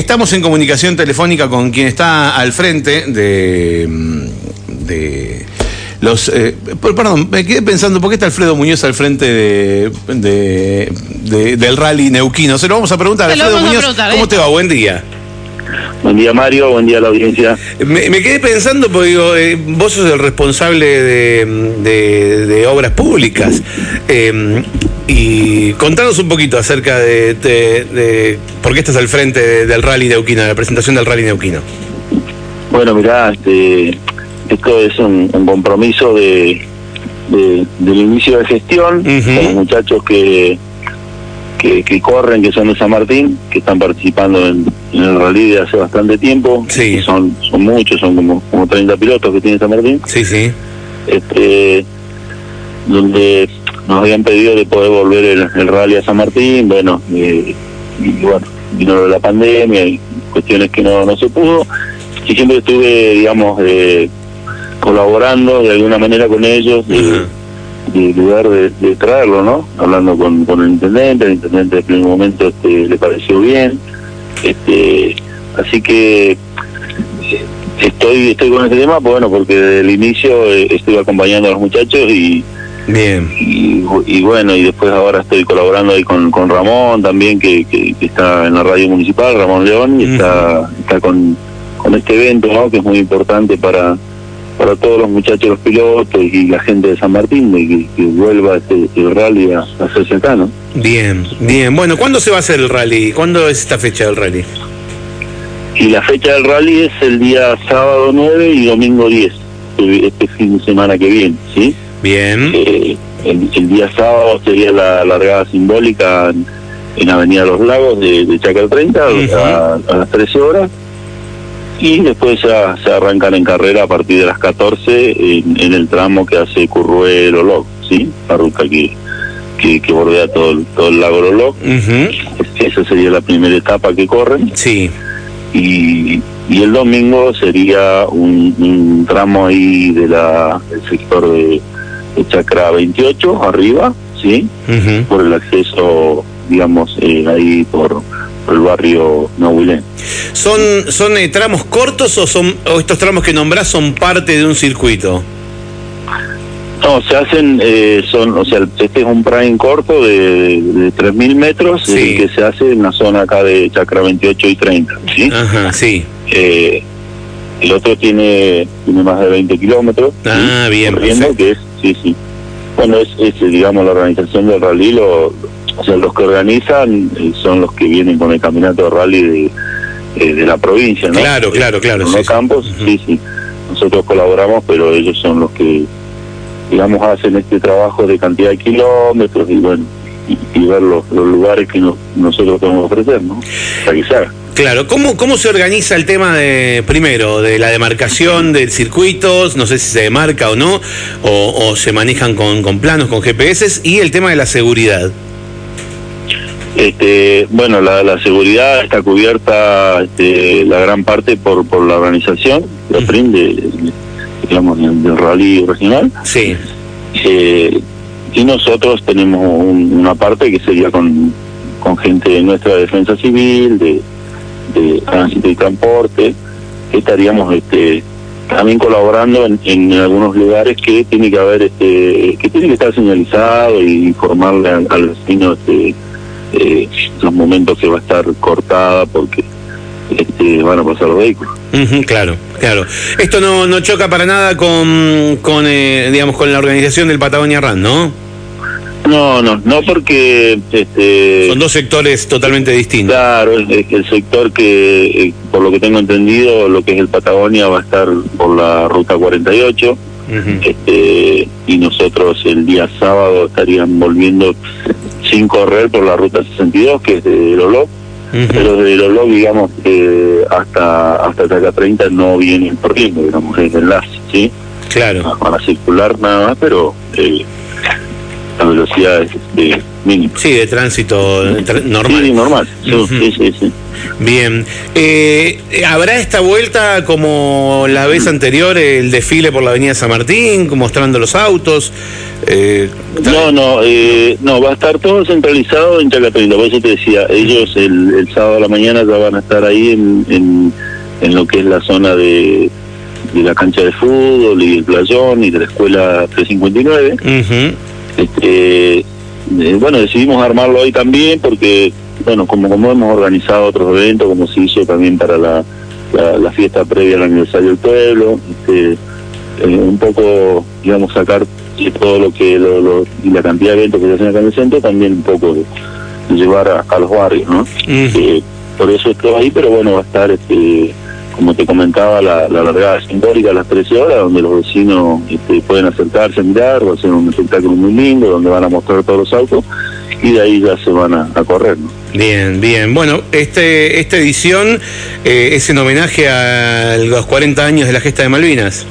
Estamos en comunicación telefónica con quien está al frente de, de los... eh, perdón, me quedé pensando, ¿por qué está Alfredo Muñoz al frente de, de- de- del rally neuquino? Se lo vamos a preguntar. Alfredo a Muñoz, ¿cómo ¿eh? te va? Buen día. Buen día Mario, buen día a la audiencia. Me, me quedé pensando, porque digo, eh, vos sos el responsable de, de- de obras públicas. Eh, y contanos un poquito acerca de, de- por qué estás al frente de- del rally neuquino, de la presentación del rally neuquino. Bueno, mirá, este, esto es un, un compromiso de, de- del inicio de gestión Ujú. con los muchachos que, que, que corren, que son de San Martín, que están participando en, en el rally de hace bastante tiempo. Sí. Son, son muchos, son como, como 30 pilotos que tiene San Martín. Sí, sí. este donde nos habían pedido de poder volver el, el rally a San Martín, bueno, eh, y bueno, vino la pandemia y cuestiones que no, no se pudo, y siempre estuve, digamos, eh, colaborando de alguna manera con ellos, Ajá. de lugar de, de traerlo, ¿no? Hablando con, con el intendente, el intendente en primer momento este, le pareció bien, este así que eh, estoy estoy con este tema, pues, bueno, porque desde el inicio eh, estuve acompañando a los muchachos y, Bien. y, y bueno, y después ahora estoy colaborando ahí con, con Ramón también, que, que, que está en la radio municipal, Ramón León, y está, está con, con este evento, ¿no? Que es muy importante para para todos los muchachos, los pilotos y la gente de San Martín, de que, que vuelva este, el rally a, a hacerse acá, ¿no? Bien, bien. Bueno, ¿cuándo se va a hacer el rally? ¿Cuándo es esta fecha del rally? Y la fecha del rally es el día sábado 9 y domingo 10, este este fin de semana que viene, ¿sí? Bien. Eh, el, el día sábado sería la largada simbólica en, en Avenida Los Lagos de, de Chacar 30 Ujú. a, a las 13 horas. Y después ya se arrancan en carrera a partir de las 14 en, en el tramo que hace Currué Loloc, ¿sí? La ruta que, que, que bordea todo el, todo el lago Loloc. Ujú. Esa sería la primera etapa que corren. Sí. Y, y el domingo sería un, un tramo ahí de la, del sector de, de Chacra 28, arriba, ¿sí? Por el acceso, digamos, eh, ahí por el barrio Nahuilén. ¿Son, son eh, tramos cortos o son o estos tramos que nombrás son parte de un circuito? No, se hacen, eh, son, o sea, este es un prime corto de, de 3.000 metros Sí. que se hace en la zona acá de Chacra 28 y 30, ¿sí? Ajá, sí. Eh, el otro tiene, tiene más de 20 kilómetros. ¿sí? Ah, bien, Corriendo, perfecto. que es, sí, sí. Bueno, es, es, digamos, la organización del rally, lo, o sea, los que organizan eh, son los que vienen con el caminato de rally de, eh, de la provincia, ¿no? Claro, claro, claro, sí, los sí. campos, sí, sí. Nosotros colaboramos, pero ellos son los que, digamos, hacen este trabajo de cantidad de kilómetros y, bueno, y, y ver los, los lugares que nos- nosotros podemos ofrecer, ¿no? Para que se haga. Claro, ¿cómo, ¿cómo se organiza el tema de, primero, de la demarcación del circuito? No sé si se demarca o no, o, o se manejan con, con planos, con GPS, y el tema de la seguridad. Este, bueno, la, la seguridad está cubierta este, la gran parte por, por la organización, la. PRIN, de, digamos, del, del rally regional. Sí. Eh, y nosotros tenemos un- una parte que sería con, con gente de nuestra defensa civil, de, de tránsito y transporte, que estaríamos este, también colaborando en, en algunos lugares que tiene que haber, este, que tiene que estar señalizado y informarle al, al vecino este, eh, los momentos que va a estar cortada porque este, van a pasar los vehículos. Ujú, claro, claro. Esto no, no choca para nada con, con eh, digamos, con la organización del Patagonia Run, ¿no? No, no, no porque este, Son dos sectores totalmente distintos. Claro, que el sector que, eh, por lo que tengo entendido, lo que es el Patagonia va a estar por la ruta 48 Ujú. este, y nosotros el día sábado estarían volviendo sin correr por la ruta 62, que es de Lolo, Ujú. pero de Lolo, digamos, que hasta hasta Chaca 30 no vienen corriendo, digamos, es enlace, ¿sí? Claro. Van a circular nada más, pero eh, a velocidades este, mínimas. Sí, de tránsito tra- normal. Sí, normal. Sí, Ujú. sí, sí, sí. Bien. Eh, ¿Habrá esta vuelta como la vez anterior, el desfile por la Avenida San Martín, mostrando los autos? Eh, No, no, eh, no, va a estar todo centralizado en Chacatrina. Por eso te decía, ellos el, el sábado a la mañana ya van a estar ahí en, en, en lo que es la zona de, de la cancha de fútbol y el playón y de la escuela 359. ujú. Este, eh, bueno, decidimos armarlo hoy también porque, bueno, como, como hemos organizado otros eventos, como se hizo también para la, la, la fiesta previa al aniversario del pueblo, este, eh, un poco, digamos, sacar todo lo que, lo, lo- y la cantidad de eventos que se hacen acá en el centro, también un poco de, de llevar a, a los barrios, ¿no? Eh, por eso estoy ahí, pero bueno, va a estar, este, como te comentaba, la, la largada simbólica a las 13 horas, donde los vecinos este, pueden acercarse a mirar, va a ser un espectáculo muy lindo, donde van a mostrar todos los autos, y de ahí ya se van a, a correr, ¿no? Bien, bien. Bueno, este, esta edición eh, es en homenaje a los 40 años de la gesta de Malvinas.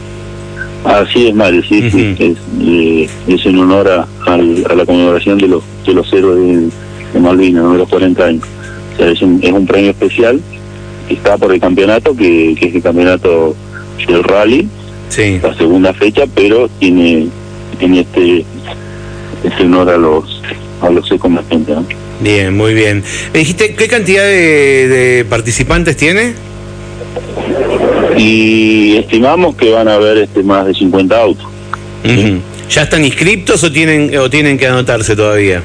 Así es, Mario, sí, sí, es, eh, es en honor a, a la conmemoración de los, de los héroes de, de Malvinas, ¿no? de los 40 años. O sea, es un, es un premio especial que está por el campeonato, que, que es el campeonato del rally, Sí. la segunda fecha, pero tiene, tiene este, este honor a los a los excombatientes. ¿no? Bien, muy bien. Me dijiste, ¿qué cantidad de, de participantes tiene? Y estimamos que van a haber este más de 50 autos. ¿Ya están inscriptos o tienen, o tienen que anotarse todavía?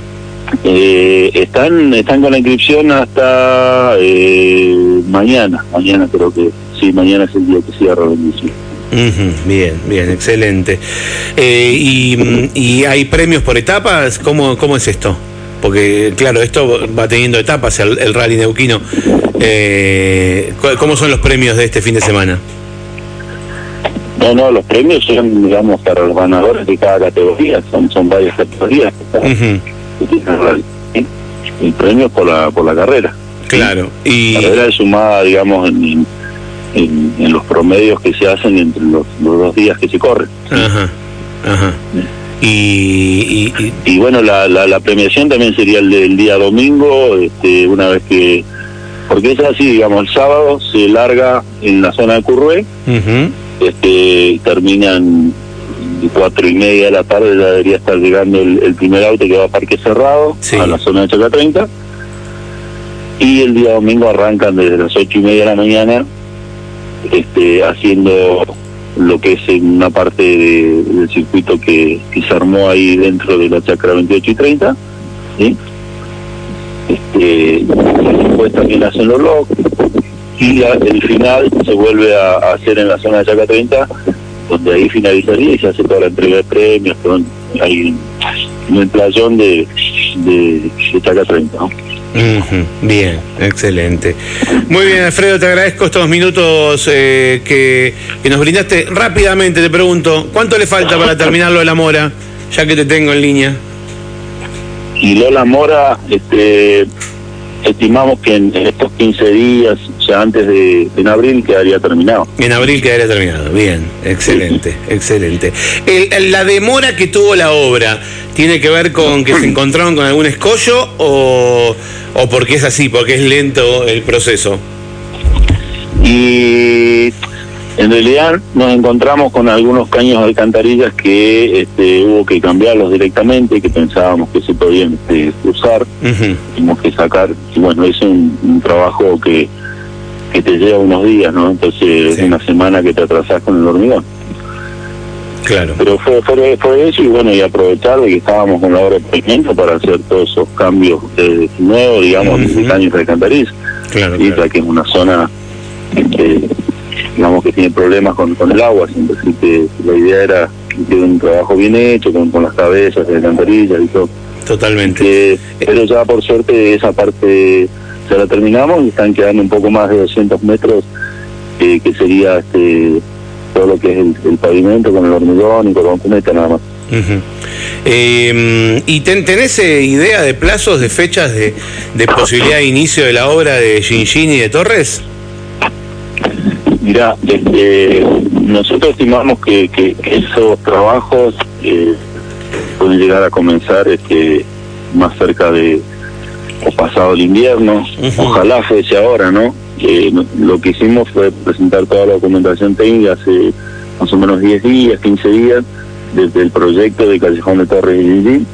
Eh, están están con la inscripción hasta eh, mañana. Mañana creo que sí, mañana es el día que cierra la inscripción. Bien, bien, excelente. Eh, y, ¿Y hay premios por etapas? ¿Cómo, ¿Cómo es esto? Porque, claro, esto va teniendo etapas, el, el rally neuquino. Eh, ¿Cómo son los premios de este fin de semana? No, no, los premios son, digamos, para los ganadores de cada categoría. Son son varias categorías que tiene el rally. ¿sí? El premio es por la, por la carrera. Claro. Y, La carrera es sumada, digamos, en, en, los promedios que se hacen entre los, los dos días que se corren. ajá, ajá. Y, y- y- Y bueno, la, la, la premiación también sería el del día domingo, este, una vez que... Porque es así, digamos, el sábado se larga en la zona de Currué, este, terminan cuatro y media de la tarde, ya debería estar llegando el, el primer auto que va a Parque Cerrado, Sí. a la zona de Chaca 30, y el día domingo arrancan desde las ocho y media de la mañana, este, haciendo lo que es en una parte de- del circuito que, que se armó ahí dentro de la chacra 28 y 30, ¿sí? Este, después también hacen los logs, y el final se vuelve a, a hacer en la zona de Chaca 30, donde ahí finalizaría y se hace toda la entrega de premios, ahí en el playón de, de, de Chaca 30. ¿no? Bien, excelente. Muy bien, Alfredo, te agradezco estos minutos eh, que, que nos brindaste. Rápidamente te pregunto, ¿cuánto le falta para terminarlo de la mora? Ya que te tengo en línea. Y Lola Mora, este, estimamos que en, en estos 15 días, ya antes de en abril, quedaría terminado. En abril quedaría terminado. Bien, excelente, excelente. El- el- la demora que tuvo la obra, ¿tiene que ver con que se encontraron con algún escollo o, o porque es así, porque es lento el proceso? Y en realidad nos encontramos con algunos caños de alcantarillas que este, hubo que cambiarlos directamente, que pensábamos que se podían este, usar, tuvimos que sacar, y bueno, es un, un trabajo que, que te lleva unos días, ¿no? Entonces Sí. es una semana que te atrasás con el hormigón. Claro. Pero fue, fue, fue eso y bueno, y aprovechar de que estábamos con la obra de pavimento para hacer todos esos cambios de nuevo, digamos, de Ujú. caños de alcantarillas. Claro, y claro. que es una zona que digamos que tiene problemas con, con el agua, siempre así que la idea era que quede un trabajo bien hecho con, con las cabezas de alcantarillas y todo. Totalmente. Que, pero ya por suerte esa parte ya la terminamos y están quedando un poco más de 200 metros eh, que sería este todo lo que es el, el pavimento con el hormigón y con cuneta nada más. Ujú. Eh, ¿Y ten- tenés eh, idea de plazos, de fechas, de, de posibilidad de inicio de la obra de Gingin y de Torres? Mira, este, nosotros estimamos que, que- esos trabajos eh, puede llegar a comenzar este más cerca de o pasado el invierno, ojalá fuese ahora, ¿no? Eh, lo que hicimos fue presentar toda la documentación técnica hace más o menos 10 días, 15 días, desde el proyecto de Callejón de Torres y Gigi.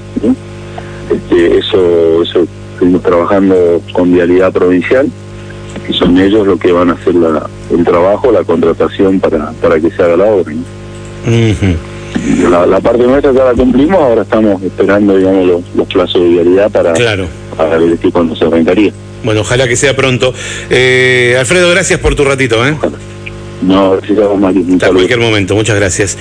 Este, eso, eso estuvimos trabajando con Vialidad Provincial, y son ellos los que van a hacer la, el trabajo, la contratación para, para que se haga la obra. la, parte nuestra ya la cumplimos, ahora estamos esperando digamos los, los plazos de vialidad para, claro. para ver cuándo se arrancaría. Bueno, ojalá que sea pronto. Eh, Alfredo, gracias por tu ratito. ¿eh? No, gracias a Hasta cualquier momento, muchas gracias.